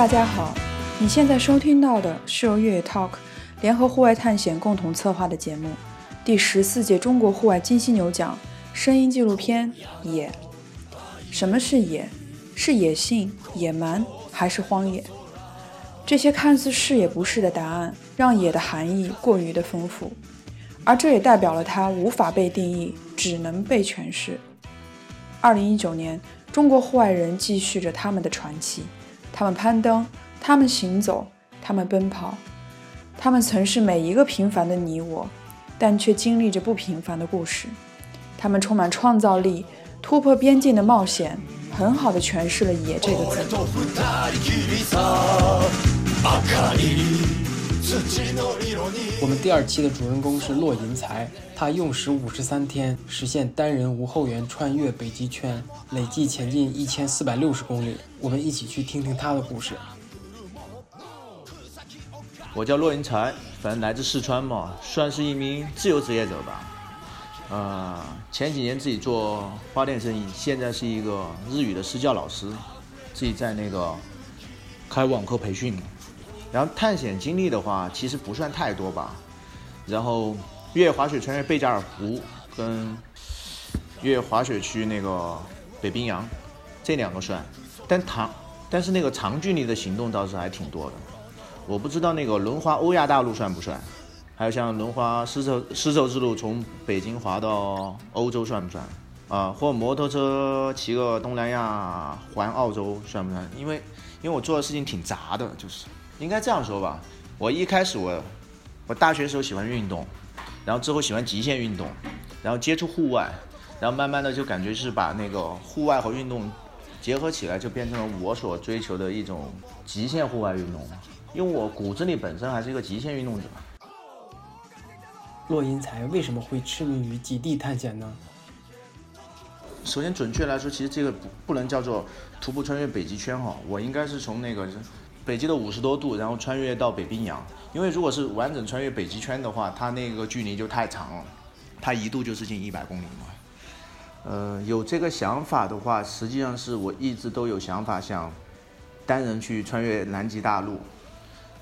大家好，你现在收听到的是由越野 Talk 联合户外探险共同策划的节目，第十四届中国户外金犀牛奖声音纪录片《野》。什么是野？是野性、野蛮，还是荒野？这些看似是也不是的答案，让野的含义过于的丰富，而这也代表了它无法被定义，只能被诠释。二零一九年，中国户外人继续着他们的传奇。他们攀登，他们行走，他们奔跑，他们曾是每一个平凡的你我，但却经历着不平凡的故事。他们充满创造力、突破边境的冒险，很好的诠释了“野”这个字。我们第二期的主人公是骆银才，他用时五十三天实现单人无后援穿越北极圈，累计前进一千四百六十公里。我们一起去听听他的故事。我叫骆云才，反正来自四川嘛，算是一名自由职业者吧。呃，前几年自己做花店生意，现在是一个日语的私教老师，自己在那个开网课培训。然后探险经历的话，其实不算太多吧。然后越野滑雪穿越贝加尔湖，跟越野滑雪去那个北冰洋，这两个算。但长，但是那个长距离的行动倒是还挺多的。我不知道那个轮滑欧亚大陆算不算？还有像轮滑丝绸丝绸之路从北京滑到欧洲算不算？啊，或摩托车骑个东南亚环澳洲算不算？因为因为我做的事情挺杂的，就是。应该这样说吧，我一开始我，我大学时候喜欢运动，然后之后喜欢极限运动，然后接触户外，然后慢慢的就感觉是把那个户外和运动结合起来，就变成了我所追求的一种极限户外运动。因为我骨子里本身还是一个极限运动者。骆英才为什么会痴迷于极地探险呢？首先，准确来说，其实这个不不能叫做徒步穿越北极圈哈，我应该是从那个。北极的五十多度，然后穿越到北冰洋。因为如果是完整穿越北极圈的话，它那个距离就太长了，它一度就是近一百公里嘛。呃，有这个想法的话，实际上是我一直都有想法想单人去穿越南极大陆，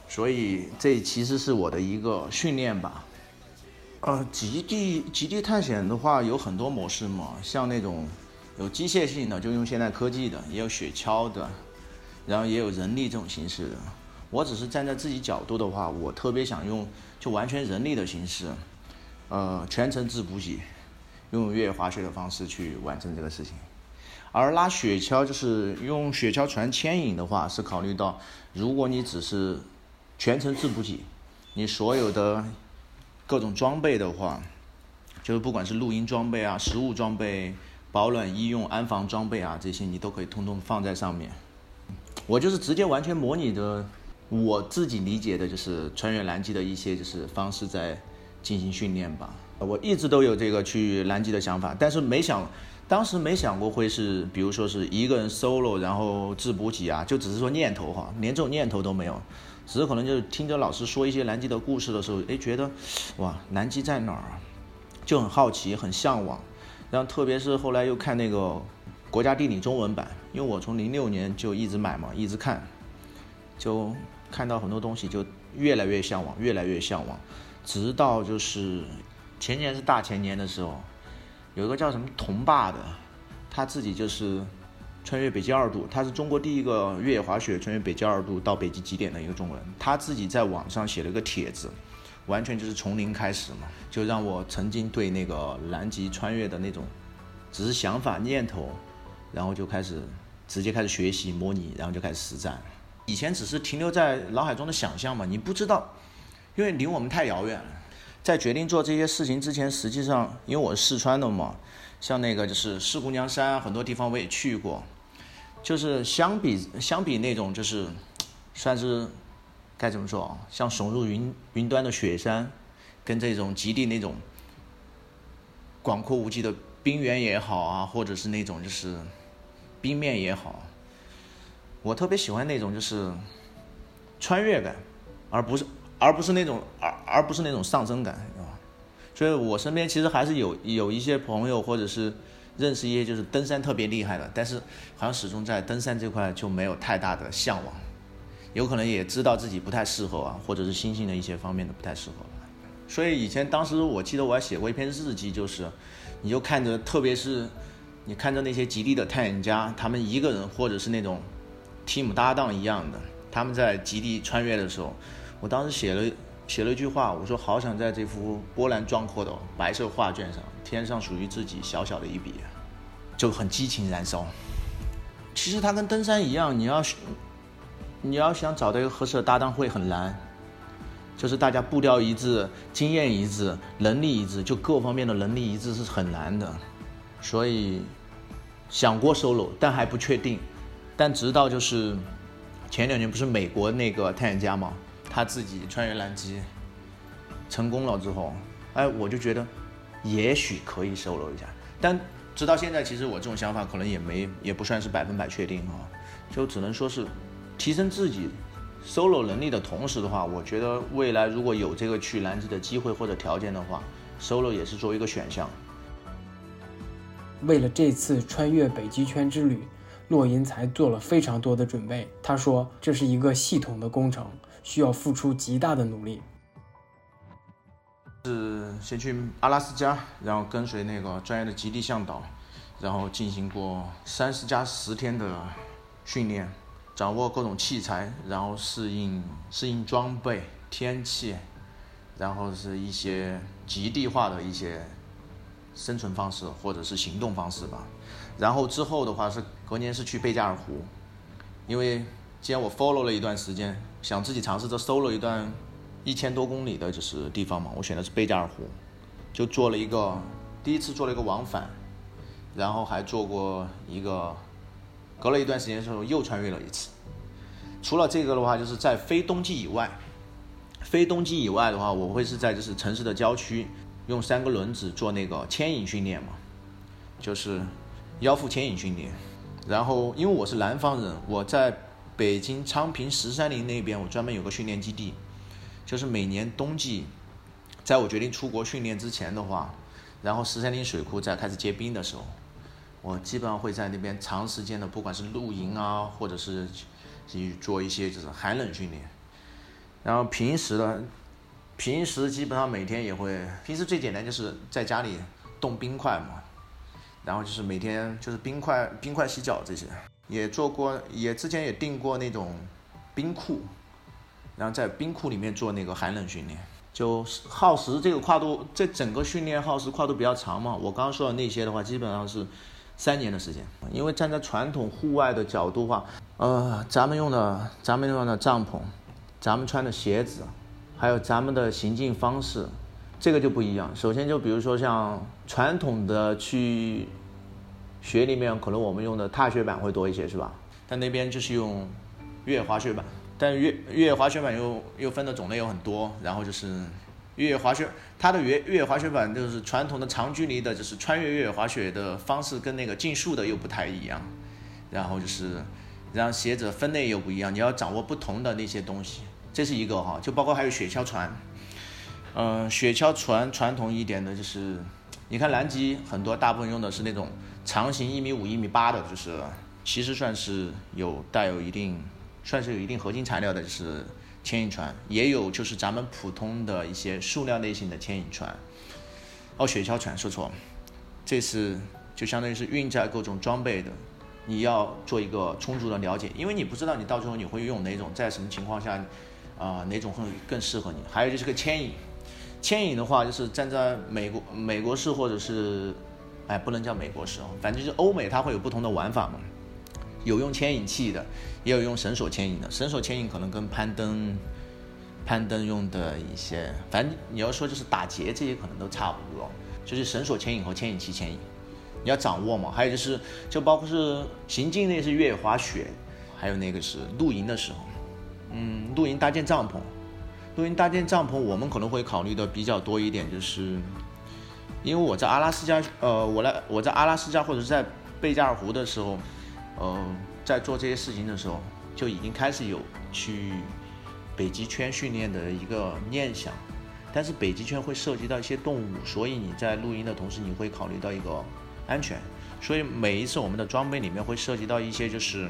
所以这其实是我的一个训练吧。呃，极地极地探险的话有很多模式嘛，像那种有机械性的，就用现代科技的，也有雪橇的。然后也有人力这种形式的，我只是站在自己角度的话，我特别想用就完全人力的形式，呃，全程自补给，用越野滑雪的方式去完成这个事情。而拉雪橇就是用雪橇船牵引的话，是考虑到如果你只是全程自补给，你所有的各种装备的话，就是不管是露营装备啊、食物装备、保暖医用、安防装备啊这些，你都可以通通放在上面。我就是直接完全模拟的，我自己理解的就是穿越南极的一些就是方式在进行训练吧。我一直都有这个去南极的想法，但是没想，当时没想过会是，比如说是一个人 solo，然后自补给啊，就只是说念头哈，连这种念头都没有，只是可能就是听着老师说一些南极的故事的时候，哎，觉得哇，南极在哪儿，就很好奇，很向往。然后特别是后来又看那个。国家地理中文版，因为我从零六年就一直买嘛，一直看，就看到很多东西，就越来越向往，越来越向往，直到就是前年是大前年的时候，有一个叫什么童爸的，他自己就是穿越北极二度，他是中国第一个越野滑雪穿越北极二度到北极极点的一个中国人，他自己在网上写了个帖子，完全就是从零开始嘛，就让我曾经对那个南极穿越的那种只是想法念头。然后就开始直接开始学习模拟，然后就开始实战。以前只是停留在脑海中的想象嘛，你不知道，因为离我们太遥远了。在决定做这些事情之前，实际上因为我是四川的嘛，像那个就是四姑娘山很多地方我也去过，就是相比相比那种就是算是该怎么说啊，像耸入云云端的雪山，跟这种极地那种广阔无际的冰原也好啊，或者是那种就是。冰面也好，我特别喜欢那种就是穿越感，而不是而不是那种而而不是那种上升感，啊。所以我身边其实还是有有一些朋友或者是认识一些就是登山特别厉害的，但是好像始终在登山这块就没有太大的向往。有可能也知道自己不太适合啊，或者是心性的一些方面的不太适合。所以以前当时我记得我还写过一篇日记，就是你就看着，特别是你看着那些极地的探险家，他们一个人或者是那种 team 搭档一样的，他们在极地穿越的时候，我当时写了写了一句话，我说好想在这幅波澜壮阔的白色画卷上添上属于自己小小的一笔，就很激情燃烧。其实它跟登山一样，你要你要想找到一个合适的搭档会很难。就是大家步调一致、经验一致、能力一致，就各方面的能力一致是很难的。所以想过 solo，但还不确定。但直到就是前两年不是美国那个探险家嘛，他自己穿越南极成功了之后，哎，我就觉得也许可以 solo 一下。但直到现在，其实我这种想法可能也没也不算是百分百确定啊，就只能说是提升自己。solo 能力的同时的话，我觉得未来如果有这个去南极的机会或者条件的话，solo 也是作为一个选项。为了这次穿越北极圈之旅，骆银才做了非常多的准备。他说，这是一个系统的工程，需要付出极大的努力。是先去阿拉斯加，然后跟随那个专业的极地向导，然后进行过三十加十天的训练。掌握各种器材，然后适应适应装备、天气，然后是一些极地化的一些生存方式或者是行动方式吧。然后之后的话是隔年是去贝加尔湖，因为既然我 follow 了一段时间，想自己尝试着 solo 一段一千多公里的就是地方嘛，我选的是贝加尔湖，就做了一个第一次做了一个往返，然后还做过一个。隔了一段时间之后，又穿越了一次。除了这个的话，就是在非冬季以外，非冬季以外的话，我会是在就是城市的郊区，用三个轮子做那个牵引训练嘛，就是腰腹牵引训练。然后因为我是南方人，我在北京昌平十三陵那边，我专门有个训练基地，就是每年冬季，在我决定出国训练之前的话，然后十三陵水库在开始结冰的时候。我基本上会在那边长时间的，不管是露营啊，或者是去做一些就是寒冷训练。然后平时的，平时基本上每天也会，平时最简单就是在家里冻冰块嘛，然后就是每天就是冰块冰块洗脚这些，也做过，也之前也订过那种冰库，然后在冰库里面做那个寒冷训练，就耗时这个跨度，这整个训练耗时跨度比较长嘛。我刚刚说的那些的话，基本上是。三年的时间，因为站在传统户外的角度话，呃，咱们用的咱们用的帐篷，咱们穿的鞋子，还有咱们的行进方式，这个就不一样。首先就比如说像传统的去雪里面，可能我们用的踏雪板会多一些，是吧？但那边就是用越野滑雪板，但越越野滑雪板又又分的种类有很多，然后就是。越野滑雪，它的越越野滑雪板就是传统的长距离的，就是穿越越野滑雪的方式跟那个竞速的又不太一样，然后就是，然后鞋子分类又不一样，你要掌握不同的那些东西，这是一个哈，就包括还有雪橇船，嗯，雪橇船传统一点的就是，你看南极很多大部分用的是那种长型一米五一米八的，就是其实算是有带有一定，算是有一定合金材料的，就是。牵引船。也有，就是咱们普通的一些塑料类型的牵引船，哦，雪橇船说错，这是就相当于是运载各种装备的，你要做一个充足的了解，因为你不知道你到最后你会用哪种，在什么情况下，啊，哪种会更适合你。还有就是个牵引，牵引的话就是站在美国美国式或者是，哎，不能叫美国式哦，反正就是欧美它会有不同的玩法嘛。有用牵引器的，也有用绳索牵引的。绳索牵引可能跟攀登、攀登用的一些，反正你要说就是打结这些可能都差不多。就是绳索牵引和牵引器牵引，你要掌握嘛。还有就是，就包括是行进类是越野滑雪，还有那个是露营的时候，嗯，露营搭建帐篷，露营搭建帐篷我们可能会考虑的比较多一点，就是因为我在阿拉斯加，呃，我来我在阿拉斯加或者是在贝加尔湖的时候。呃，在做这些事情的时候，就已经开始有去北极圈训练的一个念想。但是北极圈会涉及到一些动物，所以你在露营的同时，你会考虑到一个安全。所以每一次我们的装备里面会涉及到一些就是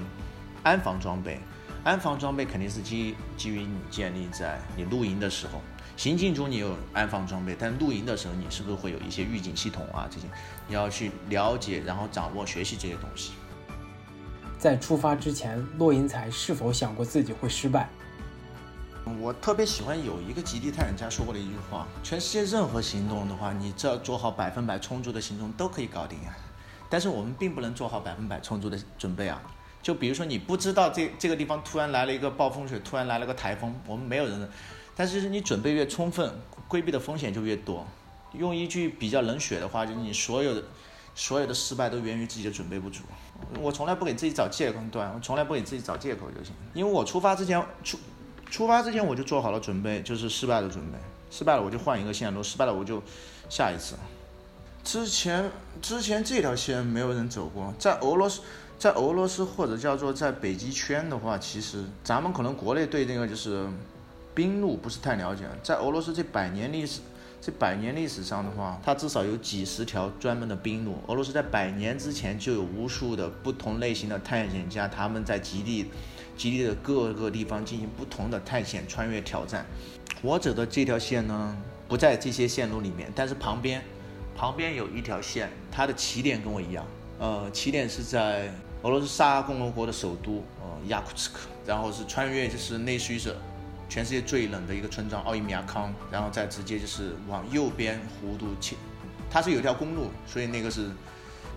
安防装备。安防装备肯定是基基于你建立在你露营的时候，行进中你有安防装备，但露营的时候你是不是会有一些预警系统啊？这些你要去了解，然后掌握、学习这些东西。在出发之前，骆银才是否想过自己会失败？我特别喜欢有一个极地探险家说过的一句话：全世界任何行动的话，你只要做好百分百充足的行动都可以搞定啊。但是我们并不能做好百分百充足的准备啊。就比如说你不知道这这个地方突然来了一个暴风雪，突然来了个台风，我们没有人。但是你准备越充分，规避的风险就越多。用一句比较冷血的话，就是你所有的所有的失败都源于自己的准备不足。我从来不给自己找借口，对我从来不给自己找借口就行。因为我出发之前出出发之前我就做好了准备，就是失败的准备。失败了我就换一个线路，失败了我就下一次。之前之前这条线没有人走过，在俄罗斯，在俄罗斯或者叫做在北极圈的话，其实咱们可能国内对那个就是冰路不是太了解。在俄罗斯这百年历史，这百年历史上的话，它至少有几十条专门的冰路。俄罗斯在百年之前就有无数的不同类型的探险家，他们在极地，极地的各个地方进行不同的探险、穿越、挑战。我走的这条线呢，不在这些线路里面，但是旁边。旁边有一条线，它的起点跟我一样，呃，起点是在俄罗斯萨拉共和国的首都，呃，亚库茨克，然后是穿越，就是类似于是全世界最冷的一个村庄奥伊米亚康，然后再直接就是往右边弧度切，它是有条公路，所以那个是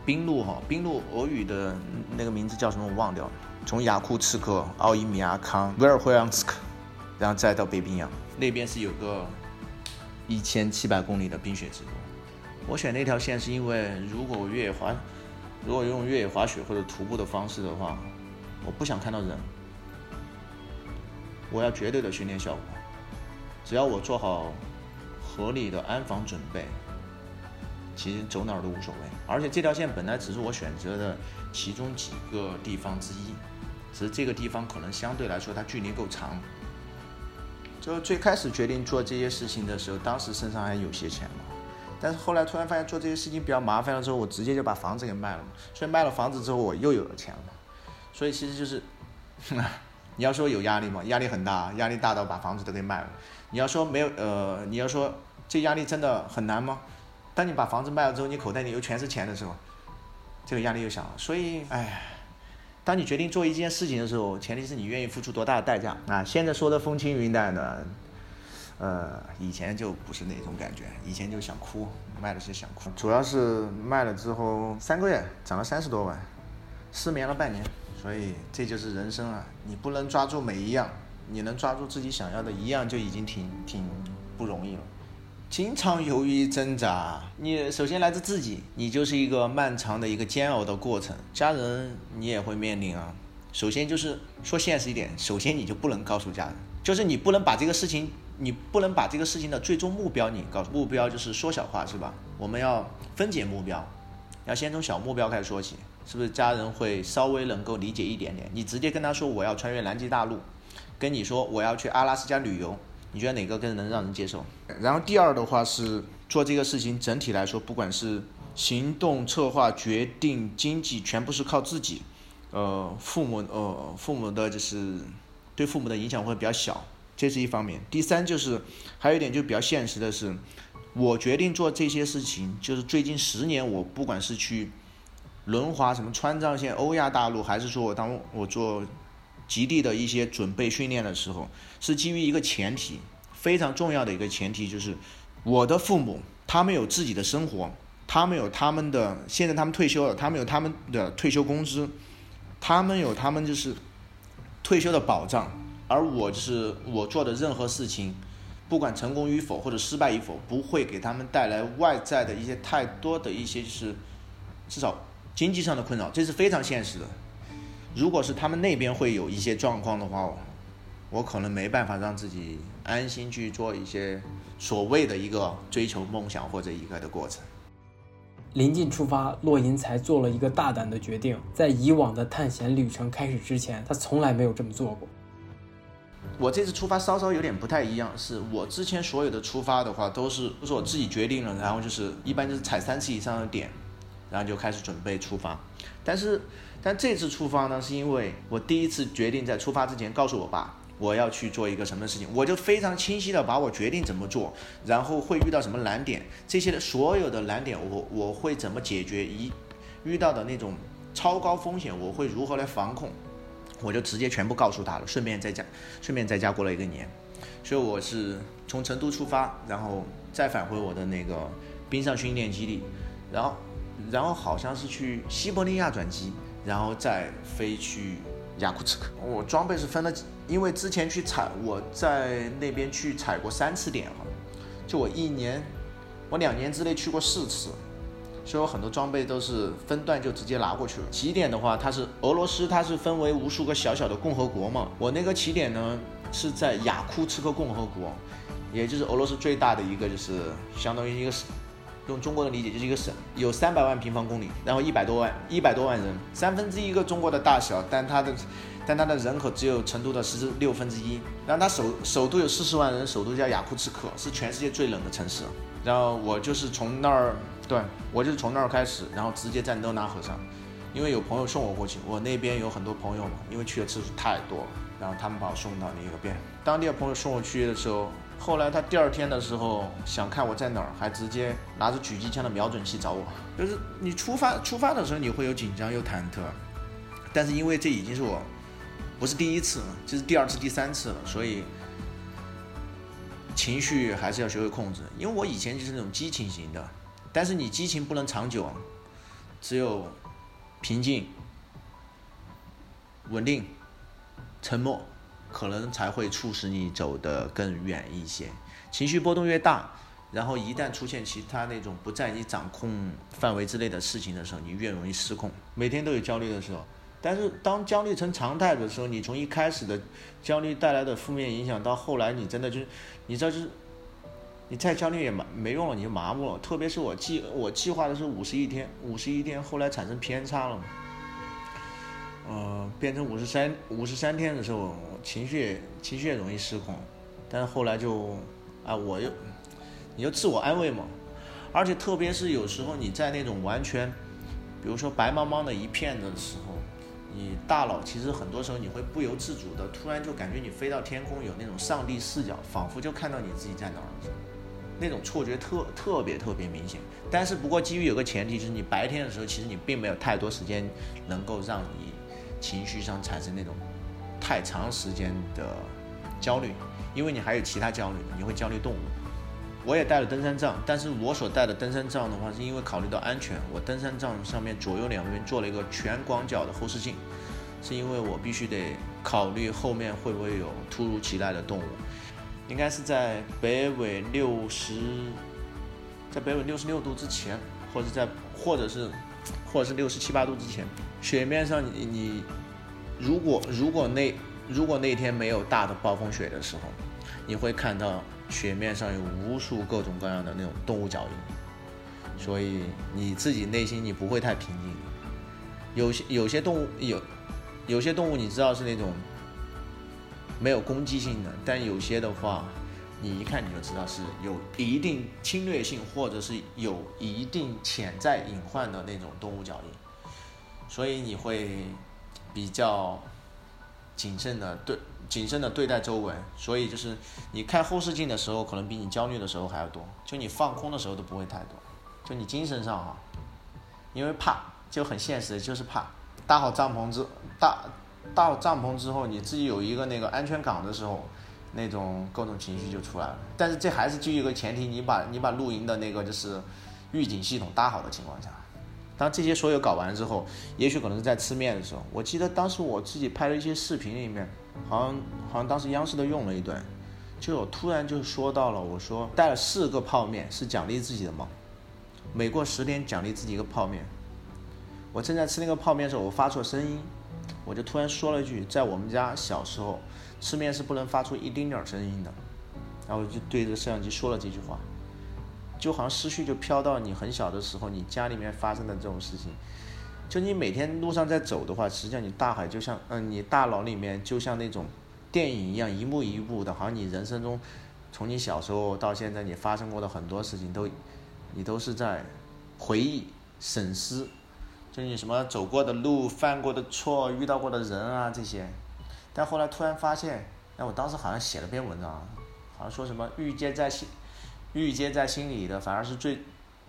冰路哈，冰路俄语的那个名字叫什么我忘掉了，从雅库茨克、奥伊米亚康、维尔霍扬斯克，然后再到北冰洋那边是有个一千七百公里的冰雪之路。我选那条线是因为，如果越野滑，如果用越野滑雪或者徒步的方式的话，我不想看到人。我要绝对的训练效果，只要我做好合理的安防准备，其实走哪儿都无所谓。而且这条线本来只是我选择的其中几个地方之一，只是这个地方可能相对来说它距离够长。就最开始决定做这些事情的时候，当时身上还有些钱嘛。但是后来突然发现做这些事情比较麻烦了之后，我直接就把房子给卖了嘛。所以卖了房子之后，我又有了钱了嘛。所以其实就是，你要说有压力吗？压力很大，压力大到把房子都给卖了。你要说没有，呃，你要说这压力真的很难吗？当你把房子卖了之后，你口袋里又全是钱的时候，这个压力又小了。所以，哎，当你决定做一件事情的时候，前提是你愿意付出多大的代价啊！现在说的风轻云淡的。呃，以前就不是那种感觉，以前就想哭，卖了是想哭，主要是卖了之后三个月涨了三十多万，失眠了半年，所以这就是人生啊！你不能抓住每一样，你能抓住自己想要的一样就已经挺挺不容易了。经常犹豫挣扎，你首先来自自己，你就是一个漫长的一个煎熬的过程，家人你也会面临啊。首先就是说现实一点，首先你就不能告诉家人，就是你不能把这个事情。你不能把这个事情的最终目标，你告诉目标就是缩小化，是吧？我们要分解目标，要先从小目标开始说起，是不是？家人会稍微能够理解一点点。你直接跟他说我要穿越南极大陆，跟你说我要去阿拉斯加旅游，你觉得哪个更能让人接受？然后第二的话是做这个事情，整体来说，不管是行动策划、决定、经济，全部是靠自己。呃，父母呃，父母的就是对父母的影响会比较小。这是一方面，第三就是，还有一点就比较现实的是，我决定做这些事情，就是最近十年我不管是去轮滑什么川藏线、欧亚大陆，还是说我当我做极地的一些准备训练的时候，是基于一个前提，非常重要的一个前提就是，我的父母他们有自己的生活，他们有他们的现在他们退休了，他们有他们的退休工资，他们有他们就是退休的保障。而我就是我做的任何事情，不管成功与否或者失败与否，不会给他们带来外在的一些太多的一些就是至少经济上的困扰，这是非常现实的。如果是他们那边会有一些状况的话，我可能没办法让自己安心去做一些所谓的一个追求梦想或者一个的过程。临近出发，洛银才做了一个大胆的决定，在以往的探险旅程开始之前，他从来没有这么做过。我这次出发稍稍有点不太一样，是我之前所有的出发的话都是都是我自己决定了，然后就是一般就是踩三次以上的点，然后就开始准备出发。但是，但这次出发呢，是因为我第一次决定在出发之前告诉我爸，我要去做一个什么事情，我就非常清晰的把我决定怎么做，然后会遇到什么难点，这些的所有的难点，我我会怎么解决，一遇到的那种超高风险，我会如何来防控，我就直接全部告诉他了，顺便在家，顺便在家过了一个年。所以我是从成都出发，然后再返回我的那个冰上训练基地，然后，然后好像是去西伯利亚转机，然后再飞去雅库茨克。我装备是分了，因为之前去踩，我在那边去踩过三次点哈，就我一年，我两年之内去过四次，所以我很多装备都是分段就直接拿过去了。起点的话，它是俄罗斯，它是分为无数个小小的共和国嘛，我那个起点呢。是在雅库茨克共和国，也就是俄罗斯最大的一个，就是相当于一个省，用中国的理解就是一个省，有三百万平方公里，然后一百多万一百多万人，三分之一个中国的大小，但它的但它的人口只有成都的十六分之一，然后它首首都有四十万人，首都叫雅库茨克，是全世界最冷的城市。然后我就是从那儿，对我就是从那儿开始，然后直接在勒拿河上，因为有朋友送我过去，我那边有很多朋友嘛，因为去的次数太多了。然后他们把我送到那个边，当地的朋友送我去的时候，后来他第二天的时候想看我在哪儿，还直接拿着狙击枪的瞄准器找我。就是你出发出发的时候你会有紧张又忐忑，但是因为这已经是我不是第一次了，这是第二次第三次了，所以情绪还是要学会控制。因为我以前就是那种激情型的，但是你激情不能长久啊，只有平静、稳定。沉默，可能才会促使你走得更远一些。情绪波动越大，然后一旦出现其他那种不在你掌控范围之内的事情的时候，你越容易失控。每天都有焦虑的时候，但是当焦虑成常态的时候，你从一开始的焦虑带来的负面影响，到后来你真的就是，你知道就是，你再焦虑也麻没用了，你就麻木了。特别是我计我计划的是五十一天，五十一天后来产生偏差了。呃，变成五十三五十三天的时候，情绪情绪也容易失控，但是后来就，啊，我又，你就自我安慰嘛，而且特别是有时候你在那种完全，比如说白茫茫的一片的时候，你大脑其实很多时候你会不由自主的突然就感觉你飞到天空，有那种上帝视角，仿佛就看到你自己在哪儿，那种错觉特特别特别明显。但是不过基于有个前提，就是你白天的时候，其实你并没有太多时间能够让你。情绪上产生那种太长时间的焦虑，因为你还有其他焦虑，你会焦虑动物。我也带了登山杖，但是我所带的登山杖的话，是因为考虑到安全，我登山杖上面左右两边做了一个全广角的后视镜，是因为我必须得考虑后面会不会有突如其来的动物。应该是在北纬六十，在北纬六十六度之前，或者在或者是或者是六十七八度之前。雪面上，你你，如果如果那如果那天没有大的暴风雪的时候，你会看到雪面上有无数各种各样的那种动物脚印，所以你自己内心你不会太平静。有些有些动物有有些动物你知道是那种没有攻击性的，但有些的话，你一看你就知道是有一定侵略性或者是有一定潜在隐患的那种动物脚印。所以你会比较谨慎的对谨慎的对待周围，所以就是你看后视镜的时候，可能比你焦虑的时候还要多。就你放空的时候都不会太多，就你精神上哈，因为怕就很现实，就是怕搭好帐篷之搭搭好帐篷之后，你自己有一个那个安全港的时候，那种各种情绪就出来了。但是这还是基于一个前提，你把你把露营的那个就是预警系统搭好的情况下。当这些所有搞完之后，也许可能是在吃面的时候。我记得当时我自己拍了一些视频里面，好像好像当时央视都用了一段，就我突然就说到了，我说带了四个泡面是奖励自己的吗？每过十天奖励自己一个泡面。我正在吃那个泡面的时候，我发出声音，我就突然说了一句，在我们家小时候吃面是不能发出一丁点声音的，然后就对着摄像机说了这句话。就好像思绪就飘到你很小的时候，你家里面发生的这种事情。就你每天路上在走的话，实际上你大海就像，嗯，你大脑里面就像那种电影一样，一幕一幕的，好像你人生中从你小时候到现在你发生过的很多事情都，你都是在回忆审思，就你什么走过的路、犯过的错、遇到过的人啊这些。但后来突然发现，哎，我当时好像写了篇文章，好像说什么遇见在心，遇见在心里的反而是最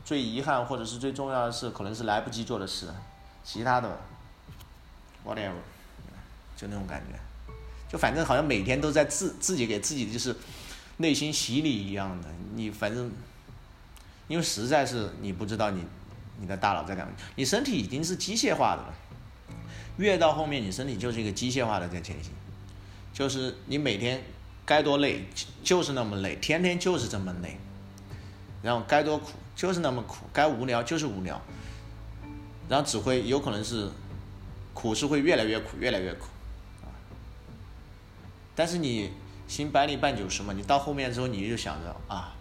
最遗憾或者是最重要的事，可能是来不及做的事，其他的，whatever，就那种感觉，就反正好像每天都在自自己给自己就是内心洗礼一样的，你反正，因为实在是你不知道你你的大脑在干嘛，你身体已经是机械化的了。越到后面，你身体就是一个机械化的在前行，就是你每天该多累就是那么累，天天就是这么累，然后该多苦就是那么苦，该无聊就是无聊，然后只会有可能是苦是会越来越苦，越来越苦，啊，但是你行百里半九十嘛，你到后面之后你就想着啊，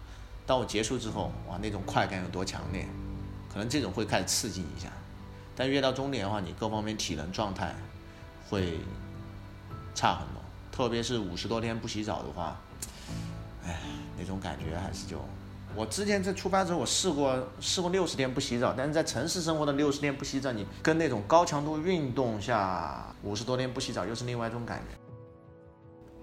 当我结束之后，哇，那种快感有多强烈，可能这种会开始刺激一下。但越到终点的话，你各方面体能状态会差很多，特别是五十多天不洗澡的话，哎，那种感觉还是就……我之前在出发之后，我试过试过六十天不洗澡，但是在城市生活的六十天不洗澡，你跟那种高强度运动下五十多天不洗澡又是另外一种感觉。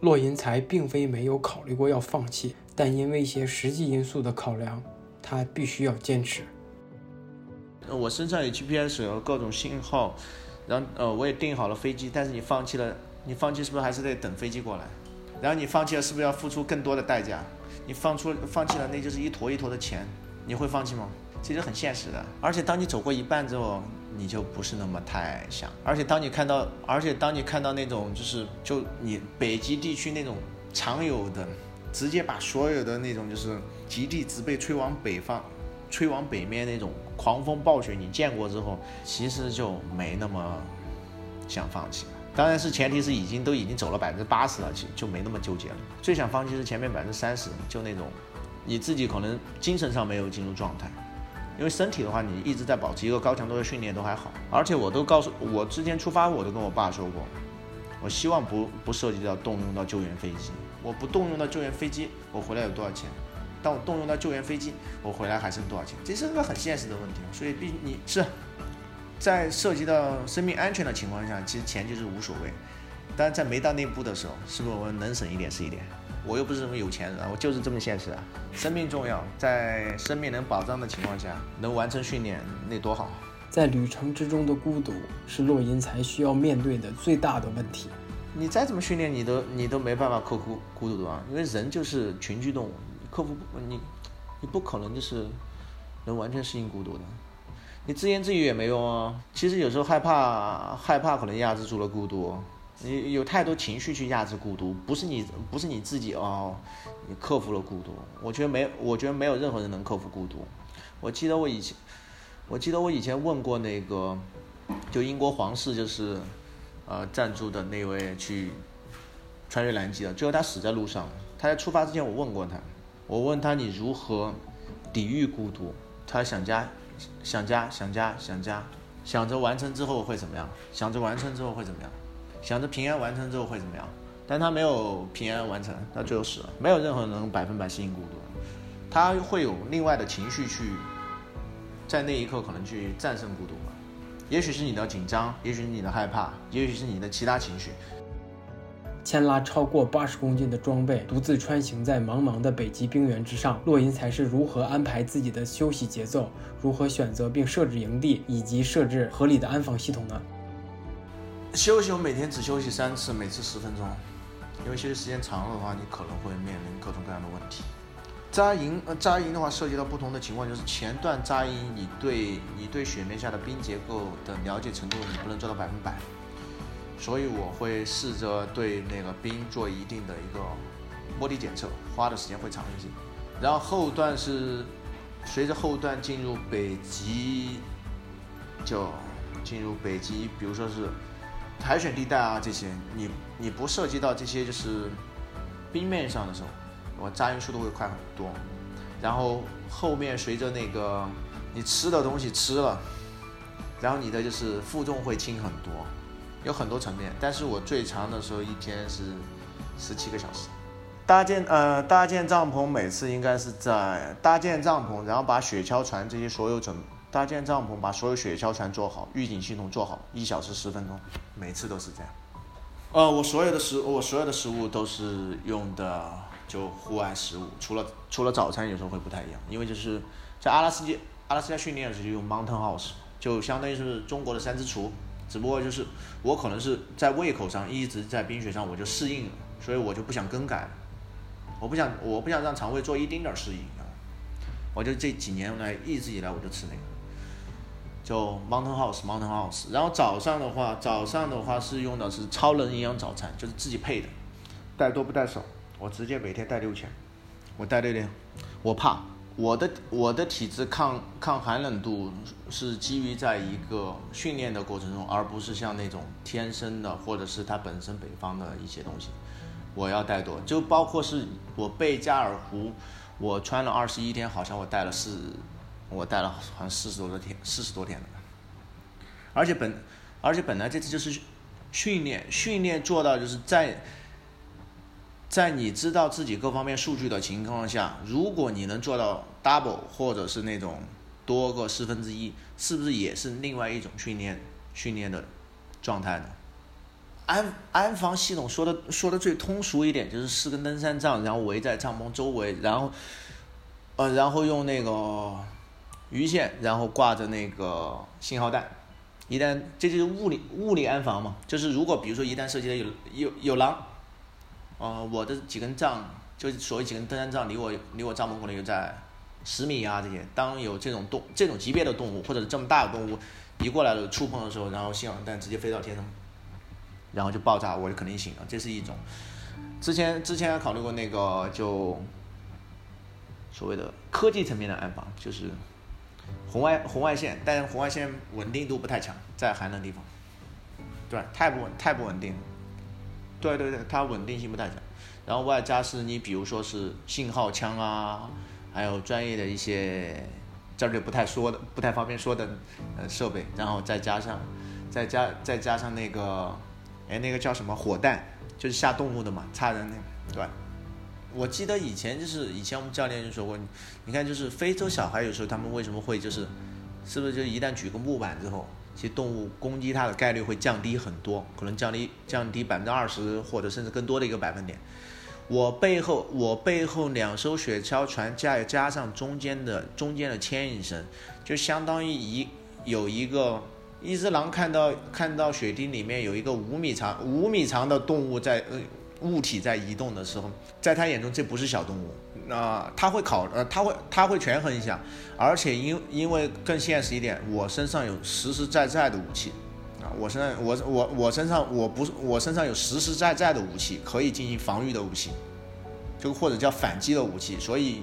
骆银才并非没有考虑过要放弃，但因为一些实际因素的考量，他必须要坚持。我身上有 GPS，有各种信号，然后呃，我也订好了飞机，但是你放弃了，你放弃是不是还是得等飞机过来？然后你放弃了，是不是要付出更多的代价？你放出放弃了，那就是一坨一坨的钱，你会放弃吗？其实很现实的。而且当你走过一半之后，你就不是那么太想。而且当你看到，而且当你看到那种就是就你北极地区那种常有的，直接把所有的那种就是极地植被吹往北方。吹往北面那种狂风暴雪，你见过之后，其实就没那么想放弃了。当然是前提是已经都已经走了百分之八十了，就就没那么纠结了。最想放弃是前面百分之三十，就那种你自己可能精神上没有进入状态，因为身体的话你一直在保持一个高强度的训练都还好。而且我都告诉我之前出发我都跟我爸说过，我希望不不涉及到动用到救援飞机，我不动用到救援飞机，我回来有多少钱？当我动用到救援飞机，我回来还剩多少钱？这是个很现实的问题，所以必你是在涉及到生命安全的情况下，其实钱就是无所谓。但在没到那步的时候，是不是我们能省一点是一点？我又不是什么有钱人，我就是这么现实啊！生命重要，在生命能保障的情况下，能完成训练那多好。在旅程之中的孤独，是洛银才需要面对的最大的问题。你再怎么训练，你都你都没办法克服孤独的啊！因为人就是群居动物。克服你，你不可能就是能完全适应孤独的。你自言自语也没用啊。其实有时候害怕，害怕可能压制住了孤独。你有太多情绪去压制孤独，不是你，不是你自己哦。你克服了孤独，我觉得没，我觉得没有任何人能克服孤独。我记得我以前，我记得我以前问过那个，就英国皇室就是，呃，赞助的那位去穿越南极的，最后他死在路上。他在出发之前，我问过他。我问他你如何抵御孤独？他想家，想家，想家，想家，想着完成之后会怎么样？想着完成之后会怎么样？想着平安完成之后会怎么样？但他没有平安完成，他最后死了。没有任何人能百分百适应孤独，他会有另外的情绪去，在那一刻可能去战胜孤独吧。也许是你的紧张，也许是你的害怕，也许是你的其他情绪。牵拉超过八十公斤的装备，独自穿行在茫茫的北极冰原之上，骆银才是如何安排自己的休息节奏？如何选择并设置营地，以及设置合理的安防系统呢？休息我每天只休息三次，每次十分钟，因为休息时间长了的话，你可能会面临各种各样的问题。扎营，呃，扎营的话涉及到不同的情况，就是前段扎营，你对你对雪面下的冰结构的了解程度，你不能做到百分百。所以我会试着对那个冰做一定的一个摸底检测，花的时间会长一些。然后后段是随着后段进入北极，就进入北极，比如说是海选地带啊这些，你你不涉及到这些就是冰面上的时候，我扎营速度会快很多。然后后面随着那个你吃的东西吃了，然后你的就是负重会轻很多。有很多层面，但是我最长的时候一天是十七个小时。搭建呃搭建帐篷，每次应该是在搭建帐篷，然后把雪橇船这些所有准搭建帐篷，把所有雪橇船做好，预警系统做好，一小时十分钟，每次都是这样。呃，我所有的食，我所有的食物都是用的就户外食物，除了除了早餐有时候会不太一样，因为就是在阿拉斯加阿拉斯加训练的时候就用 Mountain House，就相当于是中国的三只厨，只不过就是我可能是在胃口上一直在冰雪上我就适应了，所以我就不想更改，我不想我不想让肠胃做一丁点儿适应啊，我就这几年来一直以来我就吃那个。就 Mountain House Mountain House，然后早上的话，早上的话是用的是超人营养早餐，就是自己配的，带多不带少，我直接每天带六千，我带六天，我怕我的我的体质抗抗寒冷度是基于在一个训练的过程中，而不是像那种天生的或者是它本身北方的一些东西，我要带多，就包括是我背加尔湖，我穿了二十一天，好像我带了四。我带了好像四十多天，四十多天了，而且本，而且本来这次就是训练，训练做到就是在，在你知道自己各方面数据的情况下，如果你能做到 double 或者是那种多个四分之一，是不是也是另外一种训练训练的状态呢？安安防系统说的说的最通俗一点，就是四根登山杖，然后围在帐篷周围，然后，呃，然后用那个。鱼线，然后挂着那个信号弹，一旦这就是物理物理安防嘛，就是如果比如说一旦涉及到有有有狼，呃，我的几根杖，就所谓几根登山杖离我离我帐篷可能有在十米啊这些，当有这种动这种级别的动物或者是这么大的动物移过来了触碰的时候，然后信号弹直接飞到天上，然后就爆炸，我就肯定醒了，这是一种。之前之前还考虑过那个就所谓的科技层面的安防，就是。红外红外线，但是红外线稳定度不太强，在寒冷地方，对，太不稳太不稳定，对对对，它稳定性不太强。然后外加是你比如说是信号枪啊，还有专业的一些这儿就不太说的不太方便说的呃设备，然后再加上再加再加上那个哎那个叫什么火弹，就是吓动物的嘛，插人那对。我记得以前就是以前我们教练就说过，你看就是非洲小孩有时候他们为什么会就是，是不是就一旦举个木板之后，其实动物攻击它的概率会降低很多，可能降低降低百分之二十或者甚至更多的一个百分点。我背后我背后两艘雪橇船加加上中间的中间的牵引绳，就相当于一有一个一只狼看到看到雪地里面有一个五米长五米长的动物在呃。物体在移动的时候，在他眼中这不是小动物，那他会考呃他会他会权衡一下，而且因因为更现实一点，我身上有实实在在的武器，啊，我身上我我我身上我不是我身上有实实在在的武器可以进行防御的武器，就或者叫反击的武器，所以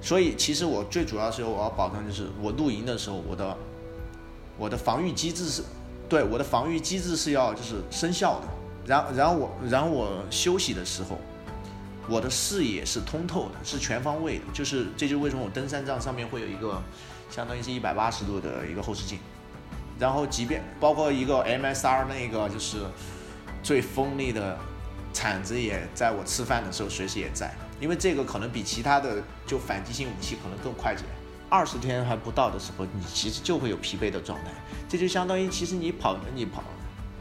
所以其实我最主要是我要保证就是我露营的时候我的我的防御机制是对我的防御机制是要就是生效的。然后，然后我，然后我休息的时候，我的视野是通透的，是全方位的。就是，这就是为什么我登山杖上面会有一个，相当于是一百八十度的一个后视镜。然后，即便包括一个 MSR 那个就是最锋利的铲子，也在我吃饭的时候随时也在。因为这个可能比其他的就反击性武器可能更快捷。二十天还不到的时候，你其实就会有疲惫的状态。这就相当于，其实你跑，你跑。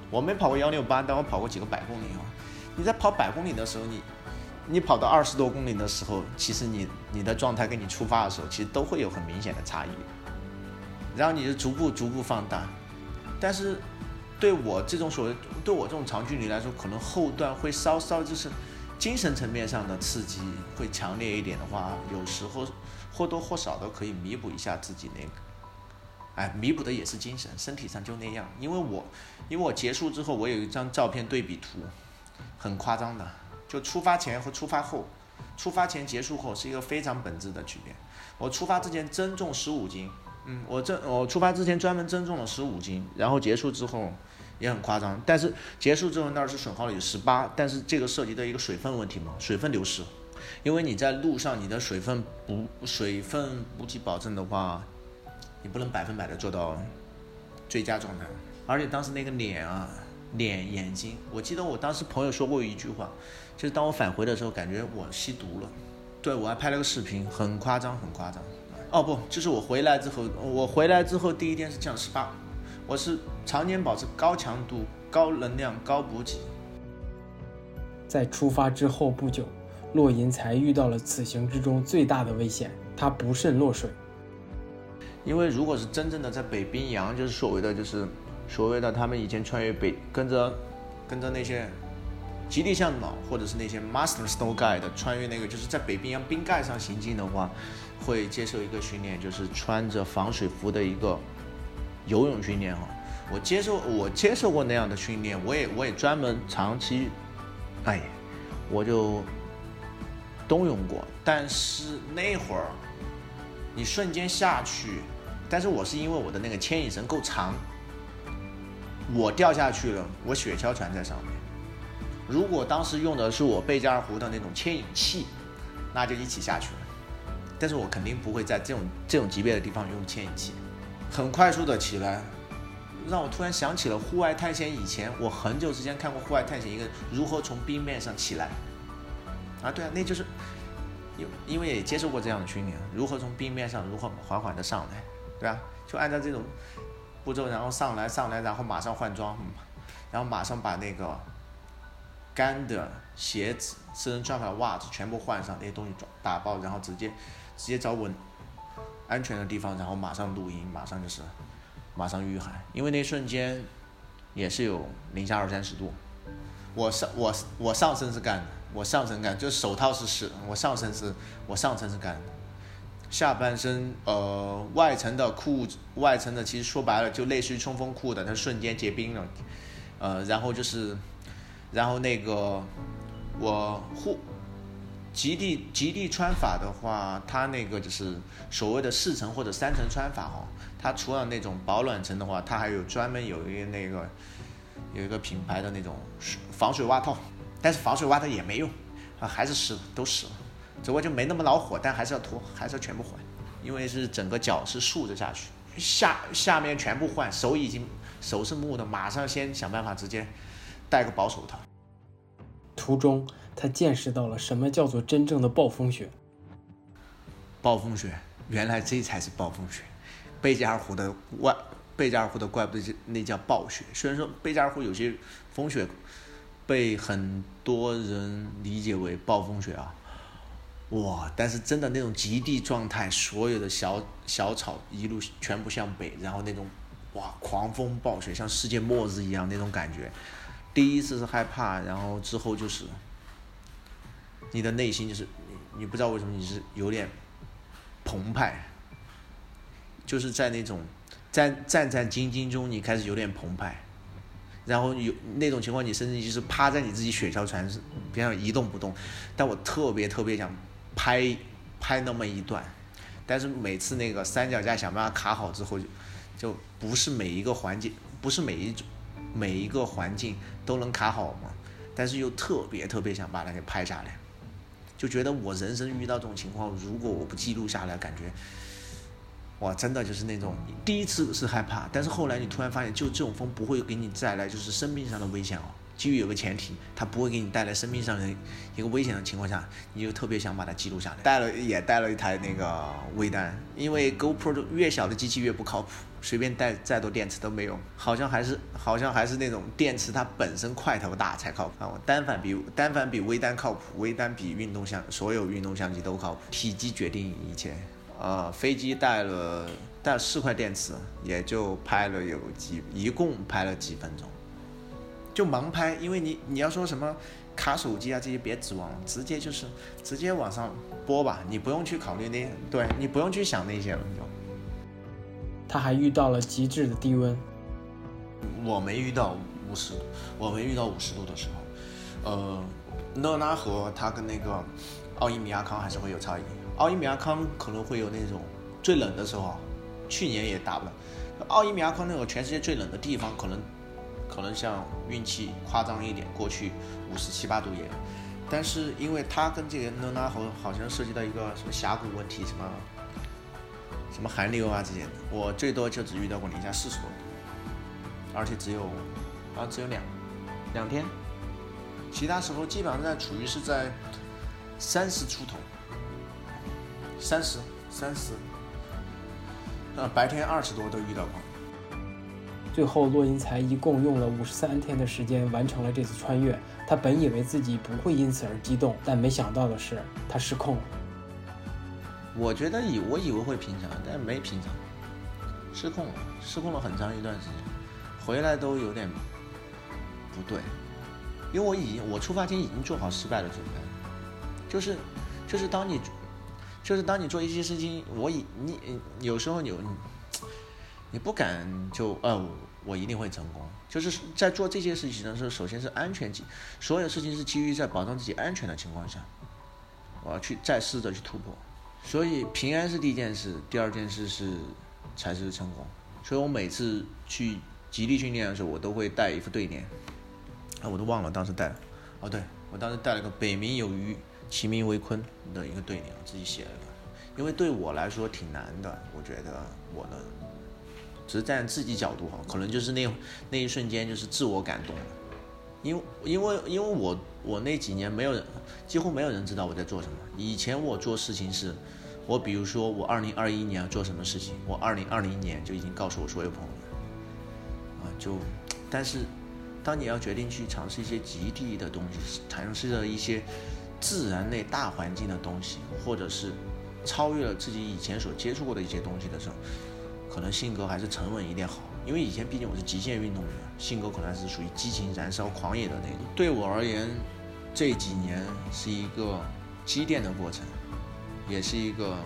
我没跑过幺六八，但我跑过几个百公里啊。你在跑百公里的时候，你你跑到二十多公里的时候，其实你你的状态跟你出发的时候，其实都会有很明显的差异。然后你就逐步逐步放大。但是对我这种所谓对我这种长距离来说，可能后段会稍稍就是精神层面上的刺激会强烈一点的话，有时候或多或少的可以弥补一下自己那个。哎，弥补的也是精神，身体上就那样。因为我，因为我结束之后，我有一张照片对比图，很夸张的，就出发前和出发后，出发前结束后是一个非常本质的区别。我出发之前增重十五斤，嗯，我这我出发之前专门增重了十五斤，然后结束之后也很夸张。但是结束之后那儿是损耗了有十八，但是这个涉及到一个水分问题嘛，水分流失，因为你在路上你的水分补水分补给保证的话。你不能百分百的做到最佳状态，而且当时那个脸啊，脸眼睛，我记得我当时朋友说过一句话，就是当我返回的时候，感觉我吸毒了。对我还拍了个视频，很夸张，很夸张。哦不，就是我回来之后，我回来之后第一天是降十八，我是常年保持高强度、高能量、高补给。在出发之后不久，骆银才遇到了此行之中最大的危险，他不慎落水。因为如果是真正的在北冰洋，就是所谓的就是所谓的他们以前穿越北跟着跟着那些极地向导或者是那些 Master Snow Guide 穿越那个就是在北冰洋冰盖上行进的话，会接受一个训练，就是穿着防水服的一个游泳训练哈。我接受我接受过那样的训练，我也我也专门长期，哎，我就冬泳过，但是那会儿你瞬间下去。但是我是因为我的那个牵引绳够长，我掉下去了，我雪橇船在上面。如果当时用的是我贝加尔湖的那种牵引器，那就一起下去了。但是我肯定不会在这种这种级别的地方用牵引器，很快速的起来，让我突然想起了户外探险。以前我很久之前看过户外探险，一个如何从冰面上起来。啊，对啊，那就是，因因为也接受过这样的训练，如何从冰面上如何缓缓的上来。对啊，就按照这种步骤，然后上来上来，然后马上换装，然后马上把那个干的鞋子、私人穿法的袜子全部换上，那些东西装打包，然后直接直接找稳安全的地方，然后马上录音，马上就是马上御寒，因为那瞬间也是有零下二三十度，我上我我上身是干的，我上身干，就手套是湿，我上身是我上身是干的。下半身，呃，外层的裤子，外层的其实说白了就类似于冲锋裤的，它瞬间结冰了，呃，然后就是，然后那个我护极地极地穿法的话，它那个就是所谓的四层或者三层穿法哈，它除了那种保暖层的话，它还有专门有一个那个有一个品牌的那种防水袜套，但是防水袜套也没用，啊，还是湿的，都湿了。只不过就没那么恼火，但还是要脱，还是要全部换，因为是整个脚是竖着下去，下下面全部换，手已经手是木的，马上先想办法直接戴个薄手套。途中他见识到了什么叫做真正的暴风雪。暴风雪，原来这才是暴风雪。贝加尔湖的怪，贝加尔湖的怪不得那叫暴雪。虽然说贝加尔湖有些风雪被很多人理解为暴风雪啊。哇！但是真的那种极地状态，所有的小小草一路全部向北，然后那种哇狂风暴雪，像世界末日一样那种感觉。第一次是害怕，然后之后就是你的内心就是你你不知道为什么你是有点澎湃，就是在那种战战战兢兢中，你开始有点澎湃，然后有那种情况，你甚至就是趴在你自己雪橇船边上一动不动。但我特别特别想。拍拍那么一段，但是每次那个三脚架想办法卡好之后，就就不是每一个环境，不是每一种每一个环境都能卡好嘛。但是又特别特别想把它给拍下来，就觉得我人生遇到这种情况，如果我不记录下来，感觉哇，真的就是那种第一次是害怕，但是后来你突然发现，就这种风不会给你带来就是生命上的危险哦。基于有个前提，它不会给你带来生命上的一个危险的情况下，你就特别想把它记录下来。带了也带了一台那个微单，因为 GoPro 越小的机器越不靠谱，随便带再多电池都没用。好像还是好像还是那种电池它本身块头大才靠谱。啊，单反比单反比微单靠谱，微单比运动相所有运动相机都靠谱。体积决定一切。呃，飞机带了带了四块电池，也就拍了有几，一共拍了几分钟。就盲拍，因为你你要说什么卡手机啊这些别指望了，直接就是直接往上播吧，你不用去考虑那，对你不用去想那些了。就他还遇到了极致的低温，我没遇到五十度，我没遇到五十度的时候，呃，勒拉河它跟那个奥伊米亚康还是会有差异，奥伊米亚康可能会有那种最冷的时候，去年也打不了，奥伊米亚康那个全世界最冷的地方可能。可能像运气夸张一点，过去五十七八度也，但是因为它跟这个诺拉河好像涉及到一个什么峡谷问题，什么什么寒流啊这些，我最多就只遇到过零下四十多度，而且只有啊只有两两天，其他时候基本上在处于是在三十出头，三十三十呃，白天二十多都遇到过。最后，骆银才一共用了五十三天的时间完成了这次穿越。他本以为自己不会因此而激动，但没想到的是，他失控了。我觉得以我以为会平常，但没平常，失控了，失控了很长一段时间，回来都有点不对，因为我已经我出发前已经做好失败的准备，就是就是当你就是当你做一些事情，我以你有时候你你不敢就呃我一定会成功，就是在做这些事情的时候，首先是安全基，所有事情是基于在保障自己安全的情况下，我要去再试着去突破。所以平安是第一件事，第二件事是才是成功。所以我每次去极力训练的时候，我都会带一副对联。啊，我都忘了当时带了。哦，对我当时带了个“北冥有鱼，其名为鲲”的一个对联，我自己写了一个。因为对我来说挺难的，我觉得我的只是站自己角度哈，可能就是那那一瞬间就是自我感动了。因为因为因为我我那几年没有人，几乎没有人知道我在做什么。以前我做事情是。我比如说，我二零二一年要做什么事情，我二零二零年就已经告诉我所有朋友了，啊，就，但是，当你要决定去尝试一些极地的东西，尝试着一些自然类大环境的东西，或者是超越了自己以前所接触过的一些东西的时候，可能性格还是沉稳一点好，因为以前毕竟我是极限运动员，性格可能是属于激情燃烧、狂野的那种。对我而言，这几年是一个积淀的过程。也是一个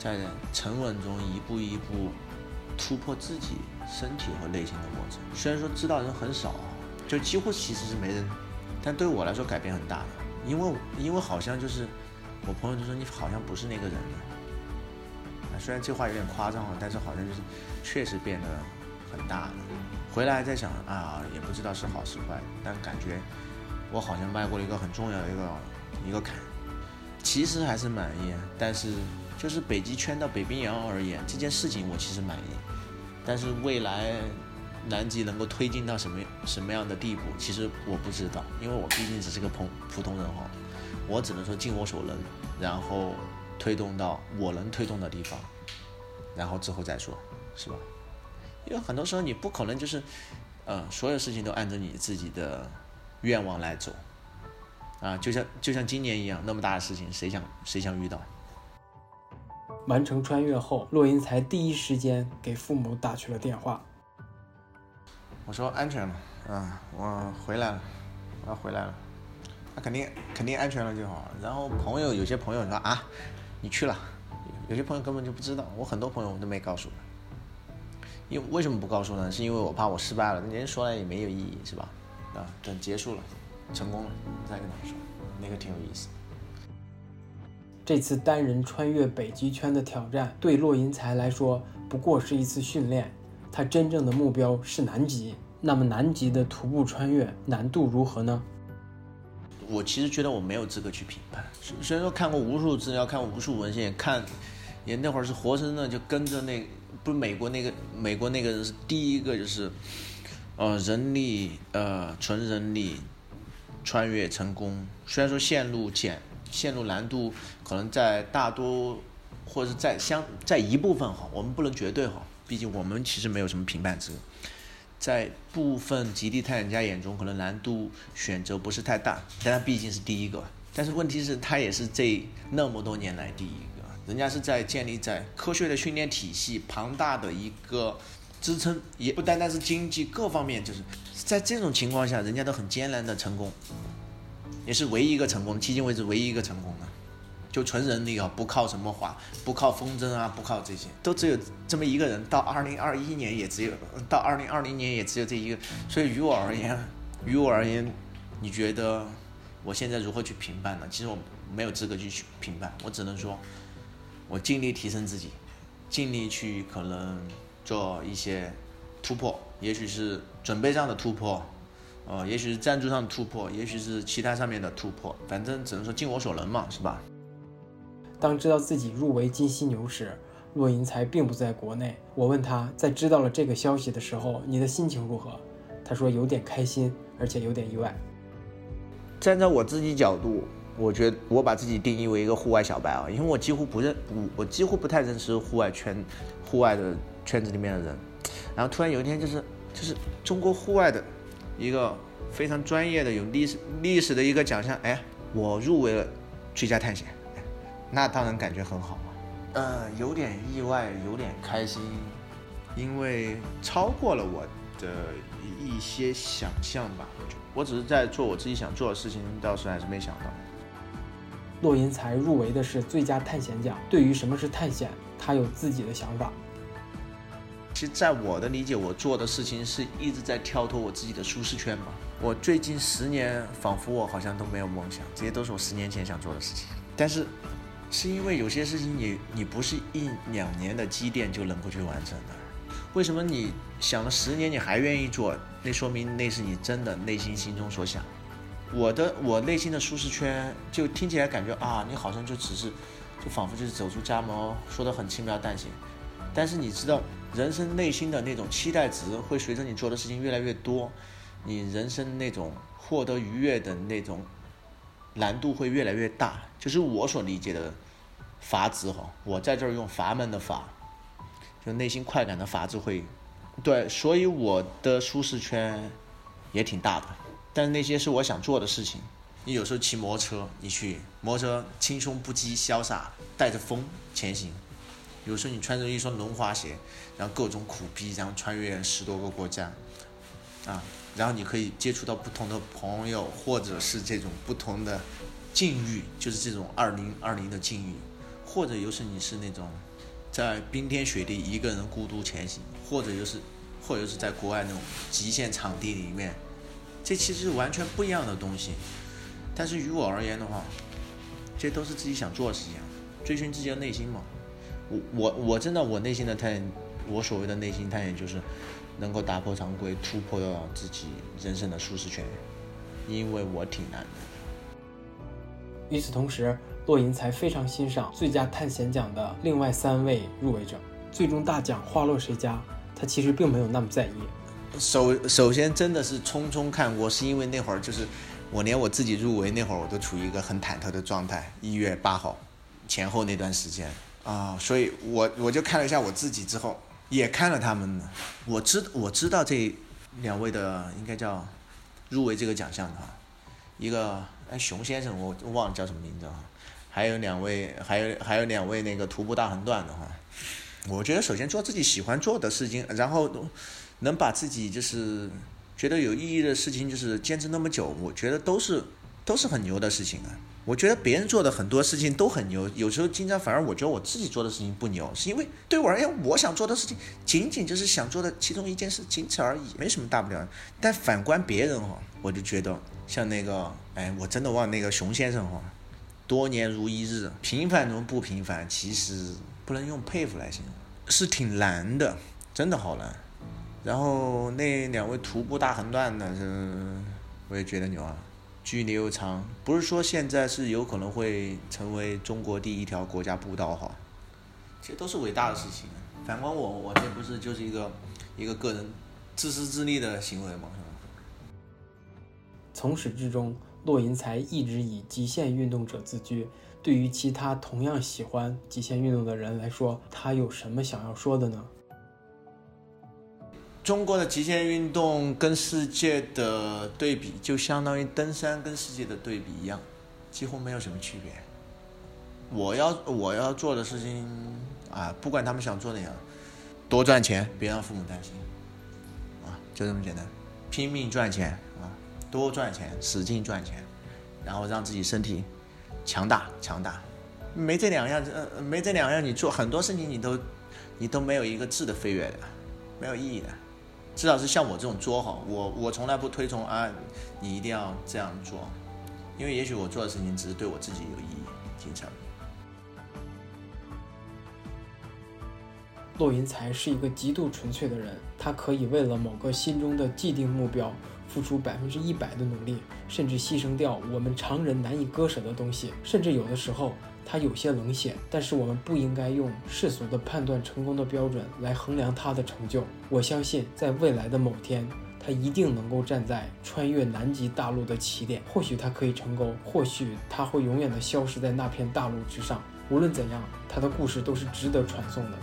在沉稳中一步一步突破自己身体和内心的过程。虽然说知道人很少，就几乎其实是没人，但对我来说改变很大的。因为因为好像就是我朋友就说你好像不是那个人了。虽然这话有点夸张啊，但是好像就是确实变得很大的。回来在想啊，也不知道是好是坏，但感觉我好像迈过了一个很重要的一个一个坎。其实还是满意，但是就是北极圈到北冰洋而言，这件事情我其实满意。但是未来南极能够推进到什么什么样的地步，其实我不知道，因为我毕竟只是个普普通人哈。我只能说尽我所能，然后推动到我能推动的地方，然后之后再说，是吧？因为很多时候你不可能就是，呃，所有事情都按照你自己的愿望来走。啊，就像就像今年一样，那么大的事情，谁想谁想遇到？完成穿越后，骆银才第一时间给父母打去了电话。我说安全了，啊，我回来了，我要回来了，那肯定肯定安全了就好。然后朋友有些朋友说啊，你去了，有些朋友根本就不知道，我很多朋友我都没告诉。因为为什么不告诉呢？是因为我怕我失败了，人说来也没有意义，是吧？啊，等结束了。成功了，再跟他们说，那个挺有意思。这次单人穿越北极圈的挑战，对骆银才来说不过是一次训练。他真正的目标是南极。那么南极的徒步穿越难度如何呢？我其实觉得我没有资格去评判。虽然说看过无数资料，看过无数文献，看也那会儿是活生生的就跟着那不是美国那个美国那个人是第一个就是，呃，人力呃纯人力。穿越成功，虽然说线路简，线路难度可能在大多，或者是在相在一部分哈，我们不能绝对哈，毕竟我们其实没有什么评判资格，在部分极地探险家眼中，可能难度选择不是太大，但他毕竟是第一个，但是问题是，他也是这那么多年来第一个，人家是在建立在科学的训练体系庞大的一个支撑，也不单单是经济各方面就是。在这种情况下，人家都很艰难的成功，也是唯一一个成功，迄今为止唯一一个成功的，就纯人力啊，不靠什么话，不靠风筝啊，不靠这些，都只有这么一个人。到二零二一年也只有，到二零二零年也只有这一个。所以于我而言，于我而言，你觉得我现在如何去评判呢？其实我没有资格去评判，我只能说，我尽力提升自己，尽力去可能做一些突破。也许是准备上的突破，呃，也许是赞助上的突破，也许是其他上面的突破，反正只能说尽我所能嘛，是吧？当知道自己入围金犀牛时，骆银才并不在国内。我问他在知道了这个消息的时候，你的心情如何？他说有点开心，而且有点意外。站在我自己角度，我觉得我把自己定义为一个户外小白啊，因为我几乎不认，我我几乎不太认识户外圈，户外的。圈子里面的人，然后突然有一天就是就是中国户外的一个非常专业的有历史历史的一个奖项，哎，我入围了最佳探险，那当然感觉很好嘛，呃，有点意外，有点开心，因为超过了我的一些想象吧，我觉得我只是在做我自己想做的事情，倒是还是没想到。骆银才入围的是最佳探险奖。对于什么是探险，他有自己的想法。其实，在我的理解，我做的事情是一直在跳脱我自己的舒适圈嘛。我最近十年，仿佛我好像都没有梦想，这些都是我十年前想做的事情。但是，是因为有些事情你你不是一两年的积淀就能够去完成的。为什么你想了十年你还愿意做？那说明那是你真的内心心中所想。我的我内心的舒适圈，就听起来感觉啊，你好像就只是，就仿佛就是走出家门哦，说的很轻描淡写。但是你知道，人生内心的那种期待值会随着你做的事情越来越多，你人生那种获得愉悦的那种难度会越来越大。就是我所理解的阀值哈，我在这儿用阀门的阀，就内心快感的阀值会，对，所以我的舒适圈也挺大的。但是那些是我想做的事情。你有时候骑摩托车，你去摩托车轻松不羁、潇洒，带着风前行；有时候你穿着一双轮滑鞋，然后各种苦逼，然后穿越十多个国家，啊，然后你可以接触到不同的朋友，或者是这种不同的境遇，就是这种二零二零的境遇；或者有时你是那种在冰天雪地一个人孤独前行，或者就是，或者是在国外那种极限场地里面。这其实是完全不一样的东西，但是于我而言的话，这都是自己想做的事情，追寻自己的内心嘛。我我我真的我内心的探，我所谓的内心探险就是能够打破常规，突破到自己人生的舒适圈，因为我挺难的。与此同时，骆银才非常欣赏最佳探险奖的另外三位入围者，最终大奖花落谁家，他其实并没有那么在意。首首先真的是匆匆看过，是因为那会儿就是我连我自己入围那会儿我都处于一个很忐忑的状态，一月八号前后那段时间啊，所以我我就看了一下我自己之后，也看了他们，我知我知道这两位的应该叫入围这个奖项的哈，一个哎熊先生我忘了叫什么名字哈，还有两位还有还有两位那个徒步大横断的哈，我觉得首先做自己喜欢做的事情，然后。能把自己就是觉得有意义的事情，就是坚持那么久，我觉得都是都是很牛的事情啊。我觉得别人做的很多事情都很牛，有时候经常反而我觉得我自己做的事情不牛，是因为对我而言，我想做的事情仅仅就是想做的其中一件事，仅此而已，没什么大不了。但反观别人哈，我就觉得像那个，哎，我真的忘那个熊先生哈，多年如一日，平凡中不平凡，其实不能用佩服来形容，是挺难的，真的好难。然后那两位徒步大横断的，是我也觉得牛啊，距离又长，不是说现在是有可能会成为中国第一条国家步道哈，其实都是伟大的事情。反观我，我这不是就是一个一个个人自私自利的行为吗？从始至终，骆银才一直以极限运动者自居。对于其他同样喜欢极限运动的人来说，他有什么想要说的呢？中国的极限运动跟世界的对比，就相当于登山跟世界的对比一样，几乎没有什么区别。我要我要做的事情啊，不管他们想做哪样，多赚钱，别让父母担心，啊，就这么简单，拼命赚钱啊，多赚钱，使劲赚钱，然后让自己身体强大强大，没这两样，呃，没这两样，你做很多事情你都你都没有一个质的飞跃的，没有意义的。至少是像我这种作哈，我我从来不推崇啊，你一定要这样做，因为也许我做的事情只是对我自己有意义，仅此而已。骆云才是一个极度纯粹的人，他可以为了某个心中的既定目标付出百分之一百的努力，甚至牺牲掉我们常人难以割舍的东西，甚至有的时候。他有些冷血，但是我们不应该用世俗的判断成功的标准来衡量他的成就。我相信，在未来的某天，他一定能够站在穿越南极大陆的起点。或许他可以成功，或许他会永远的消失在那片大陆之上。无论怎样，他的故事都是值得传颂的。